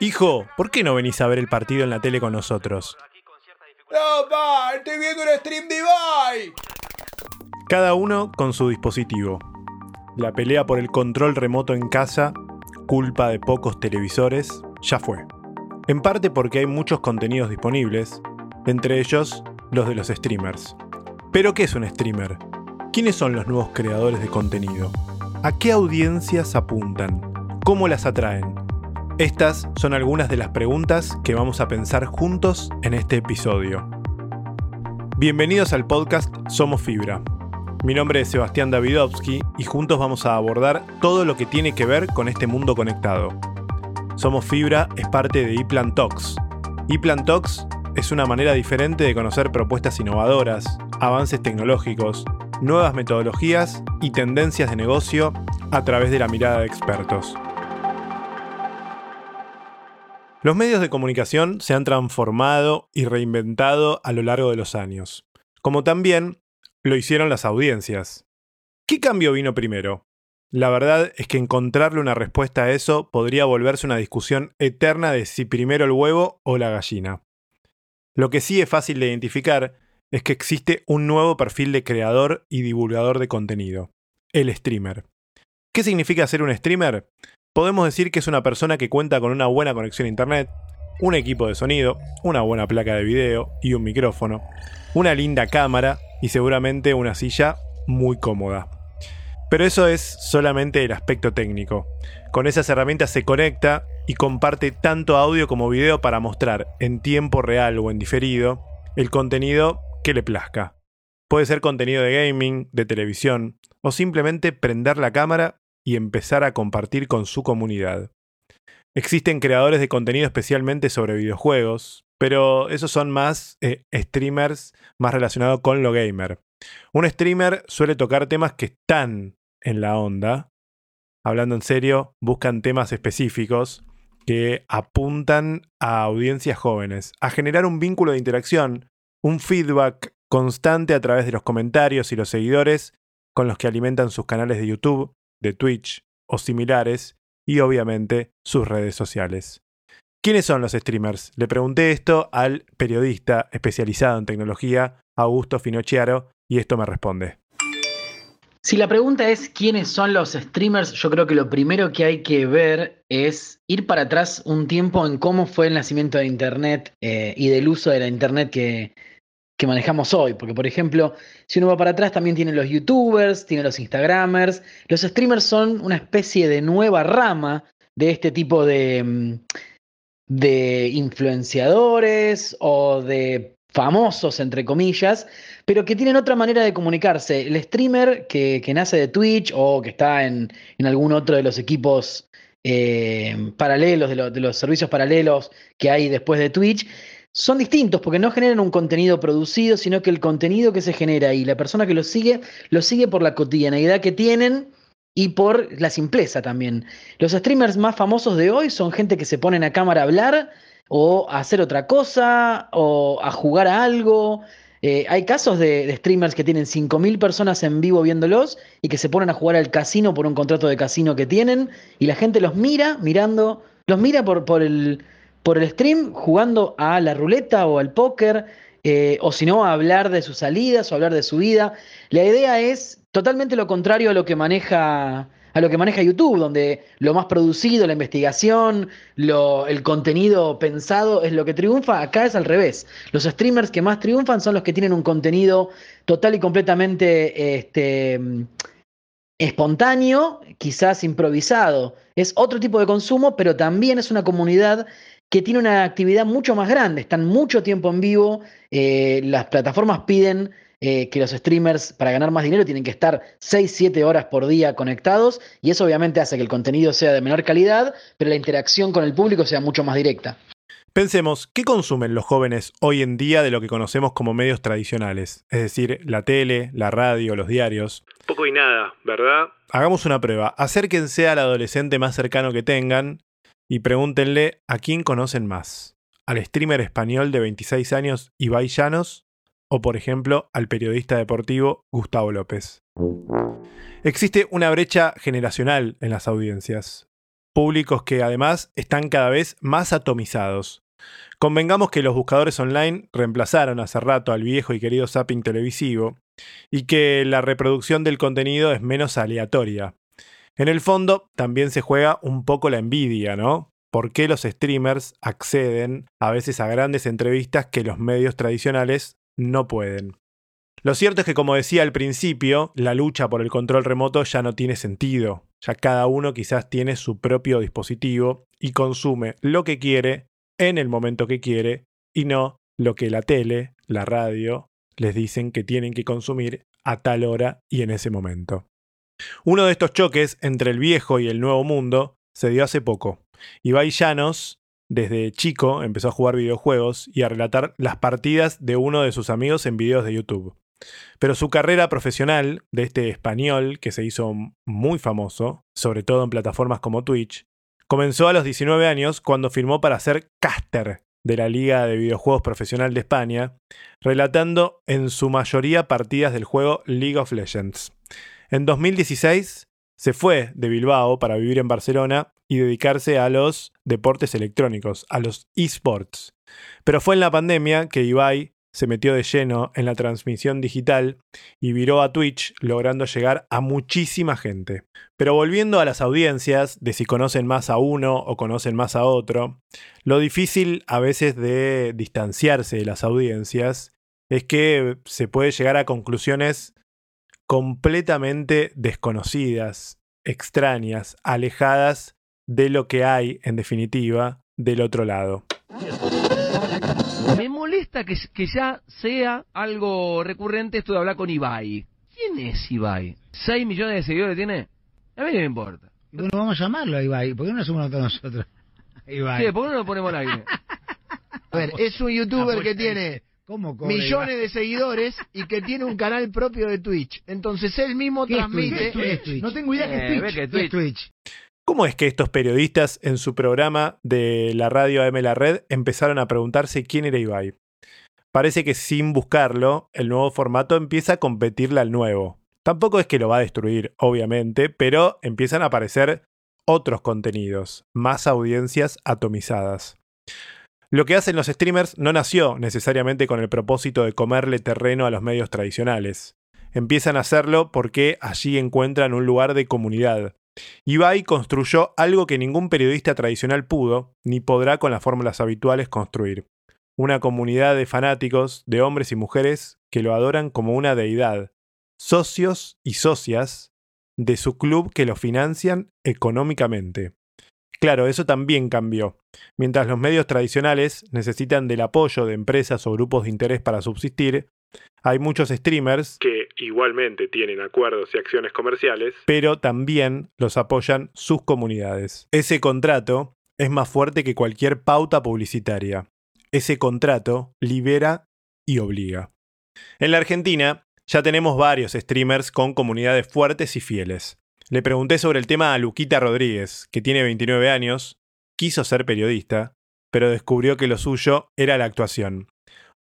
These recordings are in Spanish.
Hijo, ¿por qué no venís a ver el partido en la tele con nosotros? No, pa, estoy viendo un stream de Ibai. Cada uno con su dispositivo. La pelea por el control remoto en casa, culpa de pocos televisores, ya fue. En parte porque hay muchos contenidos disponibles, entre ellos los de los streamers. Pero ¿qué es un streamer? ¿Quiénes son los nuevos creadores de contenido? ¿A qué audiencias apuntan? ¿Cómo las atraen? Estas son algunas de las preguntas que vamos a pensar juntos en este episodio. Bienvenidos al podcast Somos Fibra. Mi nombre es Sebastián Davidovsky y juntos vamos a abordar todo lo que tiene que ver con este mundo conectado. Somos Fibra es parte de ePlan Talks. ePlan Talks es una manera diferente de conocer propuestas innovadoras, avances tecnológicos, nuevas metodologías y tendencias de negocio a través de la mirada de expertos. Los medios de comunicación se han transformado y reinventado a lo largo de los años, como también lo hicieron las audiencias. ¿Qué cambio vino primero? La verdad es que encontrarle una respuesta a eso podría volverse una discusión eterna de si primero el huevo o la gallina. Lo que sí es fácil de identificar es que existe un nuevo perfil de creador y divulgador de contenido, el streamer. ¿Qué significa ser un streamer? Podemos decir que es una persona que cuenta con una buena conexión a internet, un equipo de sonido, una buena placa de video y un micrófono, una linda cámara y seguramente una silla muy cómoda. Pero eso es solamente el aspecto técnico. Con esas herramientas se conecta y comparte tanto audio como video para mostrar en tiempo real o en diferido el contenido que le plazca. Puede ser contenido de gaming, de televisión, o simplemente prender la cámara y empezar a compartir con su comunidad. Existen creadores de contenido especialmente sobre videojuegos, pero esos son más eh, streamers más relacionados con lo gamer. Un streamer suele tocar temas que están en la onda. Hablando en serio, buscan temas específicos que apuntan a audiencias jóvenes, a generar un vínculo de interacción un feedback constante a través de los comentarios y los seguidores con los que alimentan sus canales de YouTube, de Twitch o similares y obviamente sus redes sociales. ¿Quiénes son los streamers? Le pregunté esto al periodista especializado en tecnología, Augusto Finocchiaro, y esto me responde. Si la pregunta es quiénes son los streamers, yo creo que lo primero que hay que ver es ir para atrás un tiempo en cómo fue el nacimiento de Internet eh, y del uso de la Internet que, que manejamos hoy. Porque, por ejemplo, si uno va para atrás, también tiene los youtubers, tiene los instagramers. Los streamers son una especie de nueva rama de este tipo de, mm, de influenciadores o de famosos, entre comillas, pero que tienen otra manera de comunicarse. El streamer que, nace de Twitch o que está en, algún otro de los equipos eh, paralelos, de, de, los servicios paralelos que hay después de Twitch, son distintos porque no generan un contenido producido, sino que el contenido que se genera y la persona que lo sigue, lo sigue por la cotidianeidad que tienen y por la simpleza también. Los streamers más famosos de hoy son gente que se ponen a cámara a hablar o a hacer otra cosa o a jugar a algo. Eh, hay casos de, streamers que tienen 5.000 personas en vivo viéndolos y que se ponen a jugar al casino por un contrato de casino que tienen y la gente los mira mirando, los mira por, por, el, por el stream jugando a la ruleta o al póker eh, o si no a hablar de sus salidas o hablar de su vida. La idea es totalmente lo contrario a lo que maneja a lo que maneja YouTube, donde lo más producido, la investigación, el contenido pensado es lo que triunfa, acá es al revés. Los streamers que más triunfan son los que tienen un contenido total y completamente este, espontáneo, quizás improvisado. Es otro tipo de consumo, pero también es una comunidad que tiene una actividad mucho más grande, están mucho tiempo en vivo, eh, las plataformas piden eh, que los streamers para ganar más dinero tienen que estar 6, 7 horas por día conectados y eso obviamente hace que el contenido sea de menor calidad, pero la interacción con el público sea mucho más directa. Pensemos, ¿qué consumen los jóvenes hoy en día de lo que conocemos como medios tradicionales? Es decir, la tele, la radio, los diarios. Poco y nada, ¿verdad? Hagamos una prueba. Acérquense al adolescente más cercano que tengan y pregúntenle a quién conocen más. ¿Al streamer español de 26 años Ibai Llanos o por ejemplo al periodista deportivo Gustavo López. Existe una brecha generacional en las audiencias. públicos que además están cada vez más atomizados. Convengamos que los buscadores online reemplazaron hace rato al viejo y querido zapping televisivo y que la reproducción del contenido es menos aleatoria. En el fondo también se juega un poco la envidia, ¿no? ¿Por qué los streamers acceden a veces a grandes entrevistas que los medios tradicionales no pueden? Lo cierto es que, como decía al principio, la lucha por el control remoto ya no tiene sentido. Ya cada uno quizás tiene su propio dispositivo y consume lo que quiere en el momento que quiere y no lo que la tele, la radio, les dicen que tienen que consumir a tal hora y en ese momento. Uno de estos choques entre el viejo y el nuevo mundo se dio hace poco. Ibai Llanos, desde chico, empezó a jugar videojuegos y a relatar las partidas de uno de sus amigos en videos de YouTube. Pero su carrera profesional de este español, que se hizo muy famoso, sobre todo en plataformas como Twitch, comenzó a los 19 años cuando firmó para ser caster de la Liga de Videojuegos Profesional de España, relatando en su mayoría partidas del juego League of Legends. En 2016 se fue de Bilbao para vivir en Barcelona y dedicarse a los deportes electrónicos, a los esports. Pero fue en la pandemia que Ibai se metió de lleno en la transmisión digital y viró a Twitch, logrando llegar a muchísima gente. Pero volviendo a las audiencias, de si conocen más a uno o conocen más a otro, lo difícil a veces de distanciarse de las audiencias es que se puede llegar a conclusiones completamente desconocidas, extrañas, alejadas de lo que hay, en definitiva, del otro lado. Me molesta que, que ya sea algo recurrente esto de hablar con Ibai. ¿Quién es Ibai? ¿6 millones de seguidores tiene? A mí no me importa. Bueno, vamos a llamarlo a Ibai. ¿Por qué no lo hacemos nosotros? Ibai. Sí, ¿por qué no lo ponemos al aire? A ver, es un youtuber que tiene ¿Cómo cobra millones Ibai? de seguidores y que tiene un canal propio de Twitch. Entonces él mismo ¿Qué es transmite. Twitch? ¿Qué es Twitch? No tengo idea Eh, que ¿Qué es Twitch. Twitch? ¿Cómo es que estos periodistas en su programa de la radio AM La Red empezaron a preguntarse quién era Ibai? Parece que sin buscarlo, el nuevo formato empieza a competirle al nuevo. Tampoco es que lo va a destruir, obviamente, pero empiezan a aparecer otros contenidos, más audiencias atomizadas. Lo que hacen los streamers no nació necesariamente con el propósito de comerle terreno a los medios tradicionales. Empiezan a hacerlo porque allí encuentran un lugar de comunidad, Ibai construyó algo que ningún periodista tradicional pudo, ni podrá con las fórmulas habituales construir. Una comunidad de fanáticos, de hombres y mujeres, que lo adoran como una deidad, socios y socias de su club que lo financian económicamente. Claro, eso también cambió. Mientras los medios tradicionales necesitan del apoyo de empresas o grupos de interés para subsistir, hay muchos streamers que igualmente tienen acuerdos y acciones comerciales, pero también los apoyan sus comunidades. Ese contrato es más fuerte que cualquier pauta publicitaria. Ese contrato libera y obliga. En la Argentina ya tenemos varios streamers con comunidades fuertes y fieles. Le pregunté sobre el tema a Luquita Rodríguez, que tiene 29 años, quiso ser periodista, pero descubrió que lo suyo era la actuación.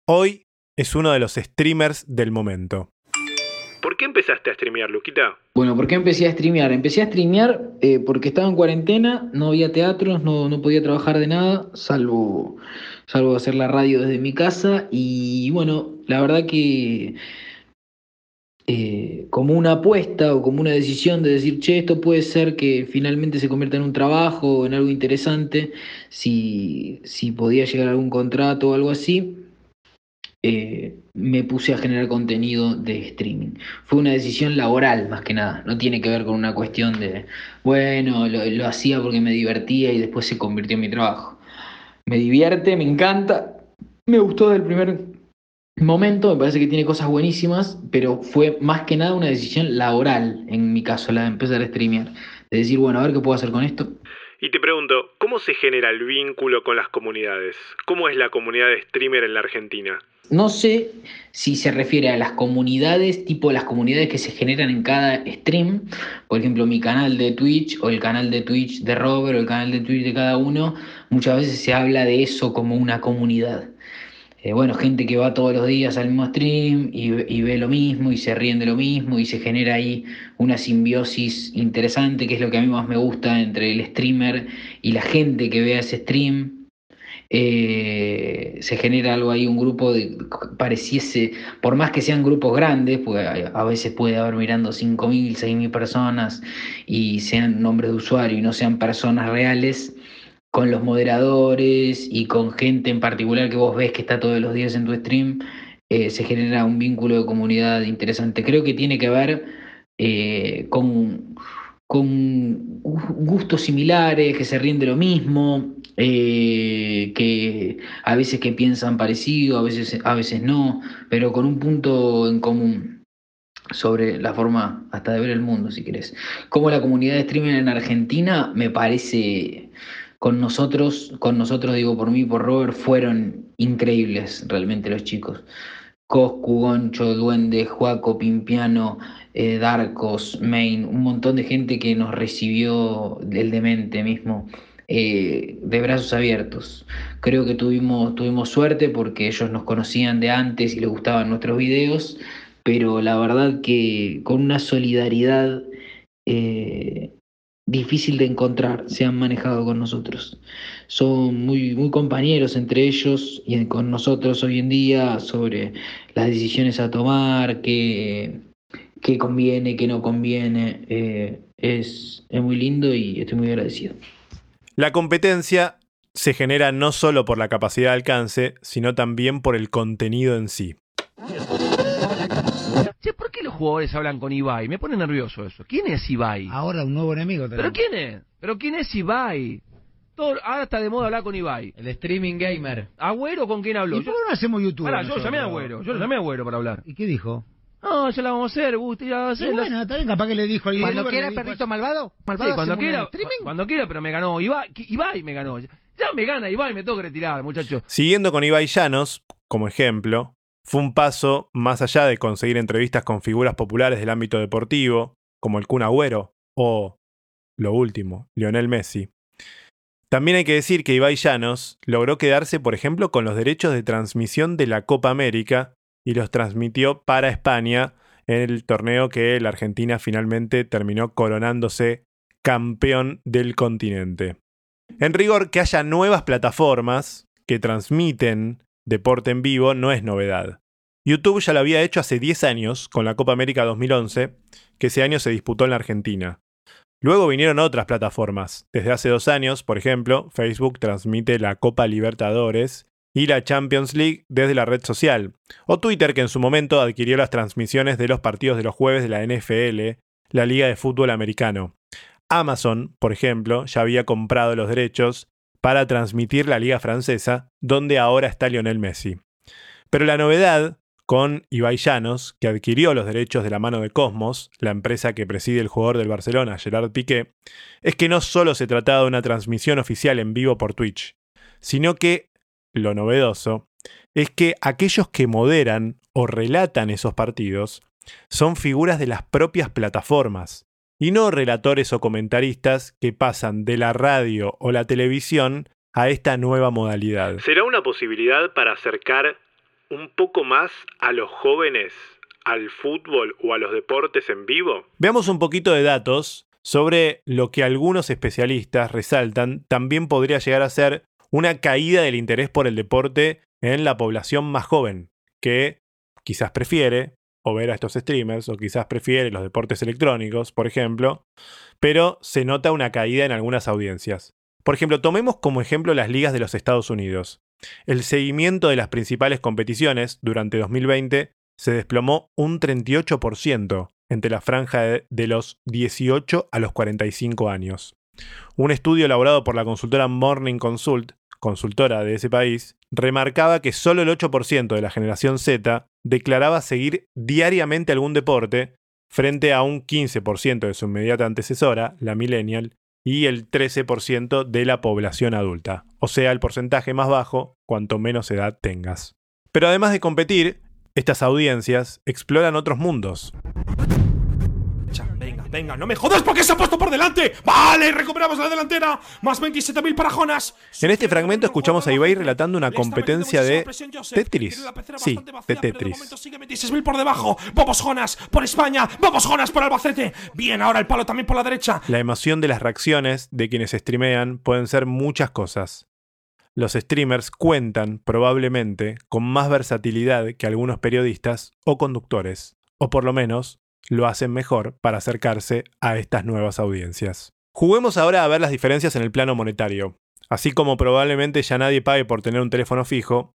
Hoy es uno de los streamers del momento. ¿por qué empezaste a streamear, Luquita? Bueno, ¿por qué empecé a streamear? Empecé a streamear eh, porque estaba en cuarentena, no había teatros, no, no podía trabajar de nada, salvo, salvo hacer la radio desde mi casa. Y bueno, la verdad que eh, como una apuesta o como una decisión de decir, che, esto puede ser que finalmente se convierta en un trabajo o en algo interesante, si, si podía llegar a algún contrato o algo así, eh, me puse a generar contenido de streaming. Fue una decisión laboral más que nada, no tiene que ver con una cuestión de, bueno, lo, lo hacía porque me divertía y después se convirtió en mi trabajo. Me divierte, me encanta, me gustó del primer momento, me parece que tiene cosas buenísimas, pero fue más que nada una decisión laboral, en mi caso, la de empezar a streamear. De decir, bueno, a ver qué puedo hacer con esto. Y te pregunto, ¿cómo se genera el vínculo con las comunidades? ¿Cómo es la comunidad de streamer en la Argentina? No sé si se refiere a las comunidades, tipo las comunidades que se generan en cada stream. Por ejemplo, mi canal de Twitch o el canal de Twitch de Robert o el canal de Twitch de cada uno. Muchas veces se habla de eso como una comunidad. Eh, bueno, gente que va todos los días al mismo stream y, ve- lo mismo y se ríen de lo mismo y se genera ahí una simbiosis interesante, que es lo que a mí más me gusta entre el streamer y la gente que vea ese stream. Eh, se genera algo ahí, un grupo de pareciese, por más que sean grupos grandes, pues a a veces puede haber mirando 5.000, 6.000 personas y sean nombres de usuario y no sean personas reales, con los moderadores y con gente en particular que vos ves que está todos los días en tu stream, eh, se genera un vínculo de comunidad interesante. Creo que tiene que ver eh, con, gustos similares, que se ríen de lo mismo, eh, que a veces que piensan parecido, a veces, a veces no, pero con un punto en común sobre la forma hasta de ver el mundo, si querés. Como la comunidad de streaming en Argentina, me parece, con nosotros, con nosotros digo por mí, por Robert, fueron increíbles realmente los chicos. Coscu, Goncho, Duende, Juaco, Pimpiano, eh, Darkos, Main, un montón de gente que nos recibió del demente mismo eh, de brazos abiertos. Creo que tuvimos, tuvimos suerte porque ellos nos conocían de antes y les gustaban nuestros videos, pero la verdad que con una solidaridad eh, difícil de encontrar se han manejado con nosotros. Son muy, muy compañeros entre ellos y con nosotros hoy en día sobre las decisiones a tomar, qué, qué conviene, qué no conviene. Eh, es, es muy lindo y estoy muy agradecido. La competencia se genera no solo por la capacidad de alcance, sino también por el contenido en sí. Che, ¿por qué los jugadores hablan con Ibai? Me pone nervioso eso. ¿Quién es Ibai? Ahora un nuevo enemigo ¿Pero tenemos. quién es? ¿Pero quién es Ibai? Todo, ahora está de moda hablar con Ibai. El streaming gamer. ¿Agüero con quién habló? ¿Y por qué no hacemos YouTube? Pará, yo lo llamé a Agüero. Yo lo llamé a Agüero para hablar. ¿Y qué dijo? No, ya la vamos a hacer, Gusti, ya la vamos a Y hacer. bueno, está bien, capaz que le dijo al Cuando quiera, perrito malvado. Sí, Malvado cuando quiera, streaming. cuando quiera, pero me ganó Ibai, Ibai me ganó. Ya me gana Ibai, me tengo que retirar, muchacho. Siguiendo con Ibai Llanos, como ejemplo, fue un paso más allá de conseguir entrevistas con figuras populares del ámbito deportivo, como el Kun Agüero o, lo último, Lionel Messi. También hay que decir que Ibai Llanos logró quedarse, por ejemplo, con los derechos de transmisión de la Copa América y los transmitió para España en el torneo que la Argentina finalmente terminó coronándose campeón del continente. En rigor, que haya nuevas plataformas que transmiten deporte en vivo no es novedad. YouTube ya lo había hecho hace 10 años con la Copa América 2011, que ese año se disputó en la Argentina. Luego vinieron otras plataformas. Desde hace dos años, por ejemplo, Facebook transmite la Copa Libertadores y la Champions League desde la red social. O Twitter, que en su momento adquirió las transmisiones de los partidos de los jueves de la NFL, la Liga de Fútbol Americano. Amazon, por ejemplo, ya había comprado los derechos para transmitir la Liga Francesa, donde ahora está Lionel Messi. Pero la novedad con Ibai Llanos, que adquirió los derechos de la mano de Cosmos, la empresa que preside el jugador del Barcelona, Gerard Piqué, es que no solo se trataba de una transmisión oficial en vivo por Twitch, sino que, lo novedoso, es que aquellos que moderan o relatan esos partidos son figuras de las propias plataformas, y no relatores o comentaristas que pasan de la radio o la televisión a esta nueva modalidad. ¿Será una posibilidad para acercar un poco más a los jóvenes al fútbol o a los deportes en vivo? Veamos un poquito de datos sobre lo que algunos especialistas resaltan también podría llegar a ser una caída del interés por el deporte en la población más joven, que quizás prefiere o ver a estos streamers, o quizás prefiere los deportes electrónicos, por ejemplo, pero se nota una caída en algunas audiencias. Por ejemplo, tomemos como ejemplo las ligas de los Estados Unidos. El seguimiento de las principales competiciones durante 2020 se desplomó un 38% entre la franja de, los 18 a los 45 años. Un estudio elaborado por la consultora Morning Consult, consultora de ese país, remarcaba que solo el 8% de la generación Z declaraba seguir diariamente algún deporte, frente a un 15% de su inmediata antecesora, la millennial, y el 13% de la población adulta, o sea, el porcentaje más bajo cuanto menos edad tengas. Pero además de competir, estas audiencias exploran otros mundos. Venga, no me jodas porque se ha puesto por delante. Vale, recuperamos la delantera. Más 27.000 para Jonas. En este fragmento escuchamos a Ibai relatando una competencia de Tetris. Sí, de Tetris. Sigue 26.000 por debajo. Vamos Jonas por España. Vamos Jonas por Albacete. Bien, ahora el palo también por la derecha. La emoción de las reacciones de quienes streamean pueden ser muchas cosas. Los streamers cuentan, probablemente, con más versatilidad que algunos periodistas o conductores, o por lo menos lo hacen mejor para acercarse a estas nuevas audiencias. Juguemos ahora a ver las diferencias en el plano monetario. Así como probablemente ya nadie pague por tener un teléfono fijo,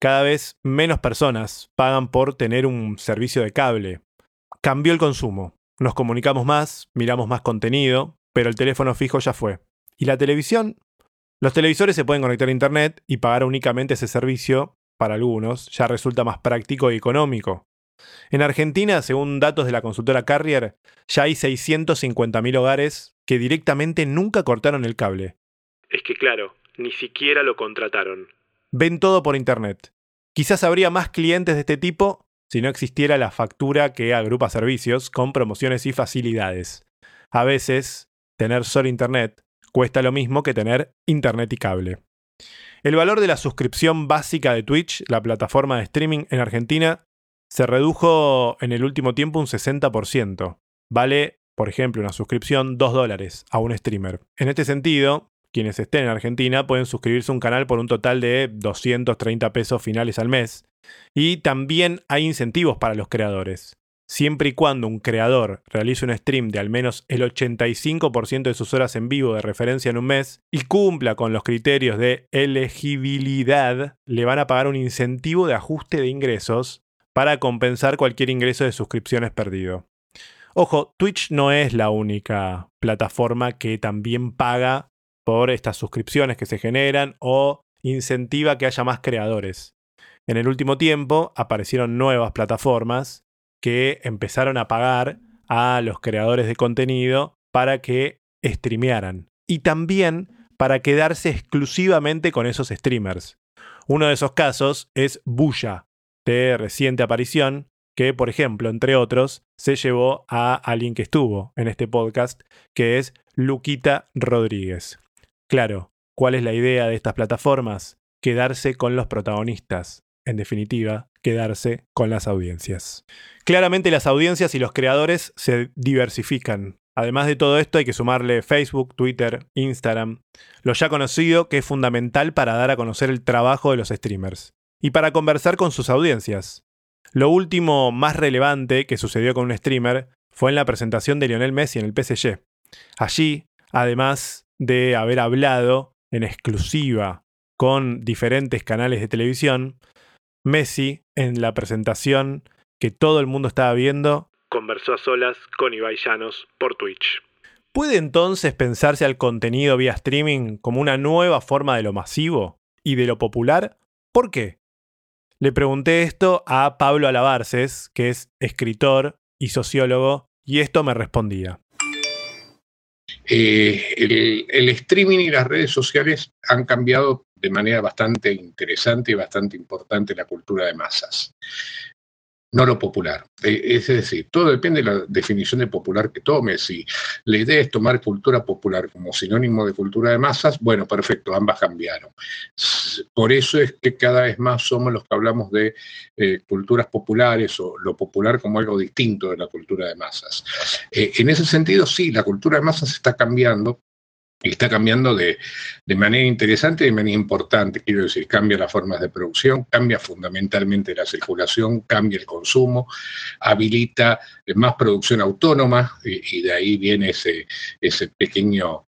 cada vez menos personas pagan por tener un servicio de cable. Cambió el consumo. Nos comunicamos más, miramos más contenido, pero el teléfono fijo ya fue. ¿Y la televisión? Los televisores se pueden conectar a Internet y pagar únicamente ese servicio, para algunos, ya resulta más práctico y económico. En Argentina, según datos de la consultora Carrier, ya hay 650.000 hogares que directamente nunca cortaron el cable. Es que claro, ni siquiera lo contrataron. Ven todo por Internet. Quizás habría más clientes de este tipo si no existiera la factura que agrupa servicios con promociones y facilidades. A veces, tener solo Internet cuesta lo mismo que tener Internet y cable. El valor de la suscripción básica de Twitch, la plataforma de streaming en Argentina, se redujo en el último tiempo un 60%. Vale, por ejemplo, una suscripción 2 dólares a un streamer. En este sentido, quienes estén en Argentina pueden suscribirse a un canal por un total de 230 pesos finales al mes. Y también hay incentivos para los creadores. Siempre y cuando un creador realice un stream de al menos el 85% de sus horas en vivo de referencia en un mes y cumpla con los criterios de elegibilidad, le van a pagar un incentivo de ajuste de ingresos para compensar cualquier ingreso de suscripciones perdido. Ojo, Twitch no es la única plataforma que también paga por estas suscripciones que se generan o incentiva que haya más creadores. En el último tiempo aparecieron nuevas plataformas que empezaron a pagar a los creadores de contenido para que streamearan y también para quedarse exclusivamente con esos streamers. Uno de esos casos es Buya, de reciente aparición, que, por ejemplo, entre otros, se llevó a alguien que estuvo en este podcast, que es Luquita Rodríguez. Claro, ¿cuál es la idea de estas plataformas? Quedarse con los protagonistas. En definitiva, quedarse con las audiencias. Claramente las audiencias y los creadores se diversifican. Además de todo esto hay que sumarle Facebook, Twitter, Instagram, lo ya conocido que es fundamental para dar a conocer el trabajo de los streamers y para conversar con sus audiencias. Lo último más relevante que sucedió con un streamer fue en la presentación de Lionel Messi en el PSG. Allí, además de haber hablado en exclusiva con diferentes canales de televisión, Messi, en la presentación que todo el mundo estaba viendo, conversó a solas con Ibai Llanos por Twitch. ¿Puede entonces pensarse al contenido vía streaming como una nueva forma de lo masivo y de lo popular? ¿Por qué? Le pregunté esto a Pablo Alabarces, que es escritor y sociólogo, y esto me respondía. Eh, el, el, streaming y las redes sociales han cambiado de manera bastante interesante y bastante importante la cultura de masas no lo popular. Eh, es decir, todo depende de la definición de popular que tomes. Si la idea es tomar cultura popular como sinónimo de cultura de masas, bueno, perfecto, ambas cambiaron. Por eso es que cada vez más somos los que hablamos de eh, culturas populares o lo popular como algo distinto de la cultura de masas. Eh, en ese sentido, sí, la cultura de masas está cambiando, está cambiando de, de, manera interesante y de manera importante. Quiero decir, cambia las formas de producción, cambia fundamentalmente la circulación, cambia el consumo, habilita más producción autónoma y, y de ahí viene ese, ese pequeño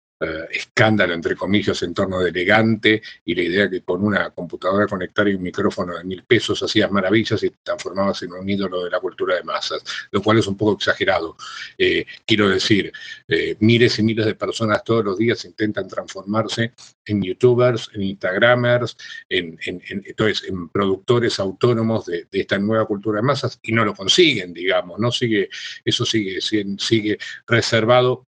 escándalo, entre comillas, en torno de elegante y la idea que con una computadora conectar y un micrófono de mil pesos hacías maravillas y te transformabas en un ídolo de la cultura de masas, lo cual es un poco exagerado. Eh, quiero decir, eh, miles y miles de personas todos los días intentan transformarse en youtubers, en instagramers, en, en, en entonces, en productores autónomos de, de, esta nueva cultura de masas y no lo consiguen, digamos, ¿no? Sigue, eso sigue, sigue reservado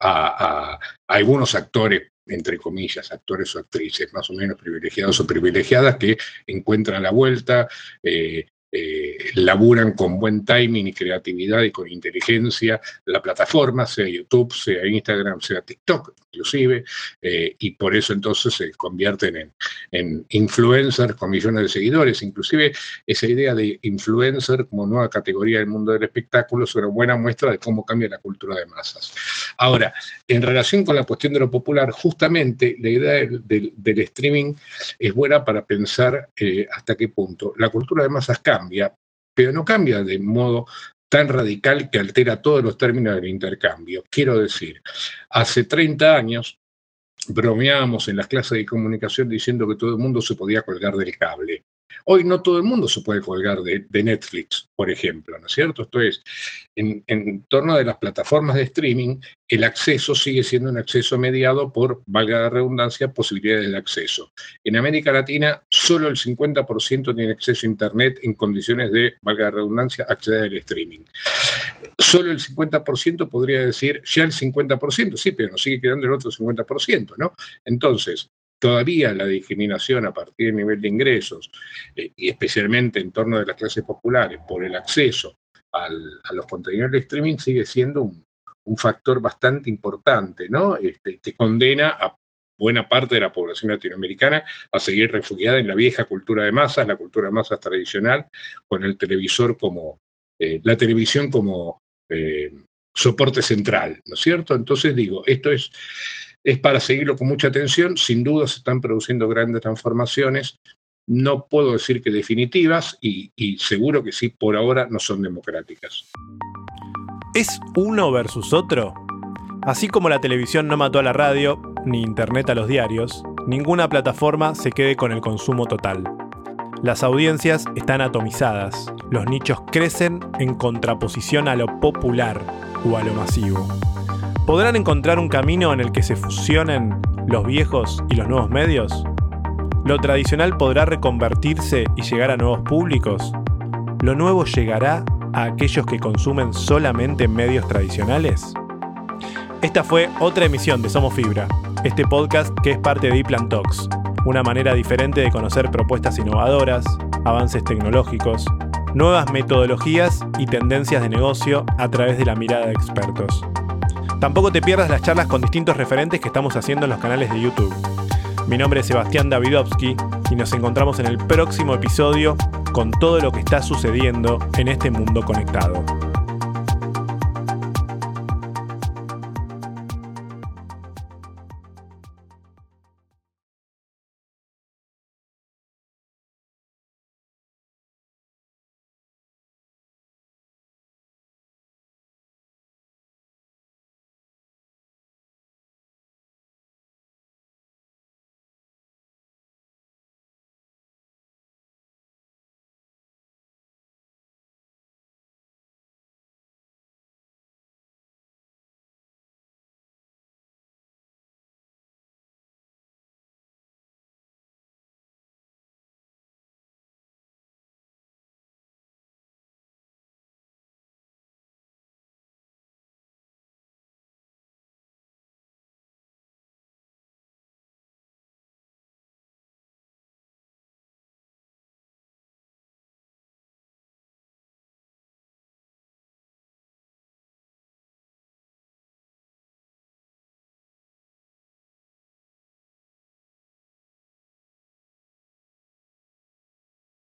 a, algunos actores, entre comillas, actores o actrices más o menos privilegiados o privilegiadas que encuentran la vuelta, eh, eh, laburan con buen timing y creatividad y con inteligencia la plataforma, sea YouTube, sea Instagram, sea TikTok inclusive, eh, y por eso entonces se convierten en, en influencers con millones de seguidores. Inclusive esa idea de influencer como nueva categoría del mundo del espectáculo es una buena muestra de cómo cambia la cultura de masas. Ahora, en relación con la cuestión de lo popular, justamente la idea del, del, streaming es buena para pensar eh, hasta qué punto la cultura de masas cambia, pero no cambia de modo tan radical que altera todos los términos del intercambio. Quiero decir, hace 30 años bromeábamos en las clases de comunicación diciendo que todo el mundo se podía colgar del cable. Hoy no todo el mundo se puede colgar de, Netflix, por ejemplo, ¿no es cierto? Esto es, en, en, torno de las plataformas de streaming, el acceso sigue siendo un acceso mediado por, valga la redundancia, posibilidades de acceso. En América Latina, solo el 50% tiene acceso a Internet en condiciones de, valga la redundancia, acceder al streaming. Solo el 50% podría decir, ya el 50%, sí, pero nos sigue quedando el otro 50%, ¿no? Entonces, todavía la discriminación a partir del nivel de ingresos, eh, y especialmente en torno de las clases populares, por el acceso al, a los contenidos de streaming, sigue siendo un, un factor bastante importante, ¿no? Este, que condena a buena parte de la población latinoamericana a seguir refugiada en la vieja cultura de masas, la cultura de masas tradicional, con el televisor como, eh, la televisión como eh, soporte central, ¿no es cierto? Entonces digo, esto es es para seguirlo con mucha atención. Sin duda se están produciendo grandes transformaciones. No puedo decir que definitivas y, seguro que sí, por ahora no son democráticas. ¿Es uno versus otro? Así como la televisión no mató a la radio, ni internet a los diarios, ninguna plataforma se quede con el consumo total. Las audiencias están atomizadas, los nichos crecen en contraposición a lo popular o a lo masivo. ¿Podrán encontrar un camino en el que se fusionen los viejos y los nuevos medios? ¿Lo tradicional podrá reconvertirse y llegar a nuevos públicos? ¿Lo nuevo llegará a aquellos que consumen solamente medios tradicionales? Esta fue otra emisión de Somos Fibra, este podcast que es parte de Iplan Talks, una manera diferente de conocer propuestas innovadoras, avances tecnológicos, nuevas metodologías y tendencias de negocio a través de la mirada de expertos. Tampoco te pierdas las charlas con distintos referentes que estamos haciendo en los canales de YouTube. Mi nombre es Sebastián Davidovsky y nos encontramos en el próximo episodio con todo lo que está sucediendo en este mundo conectado.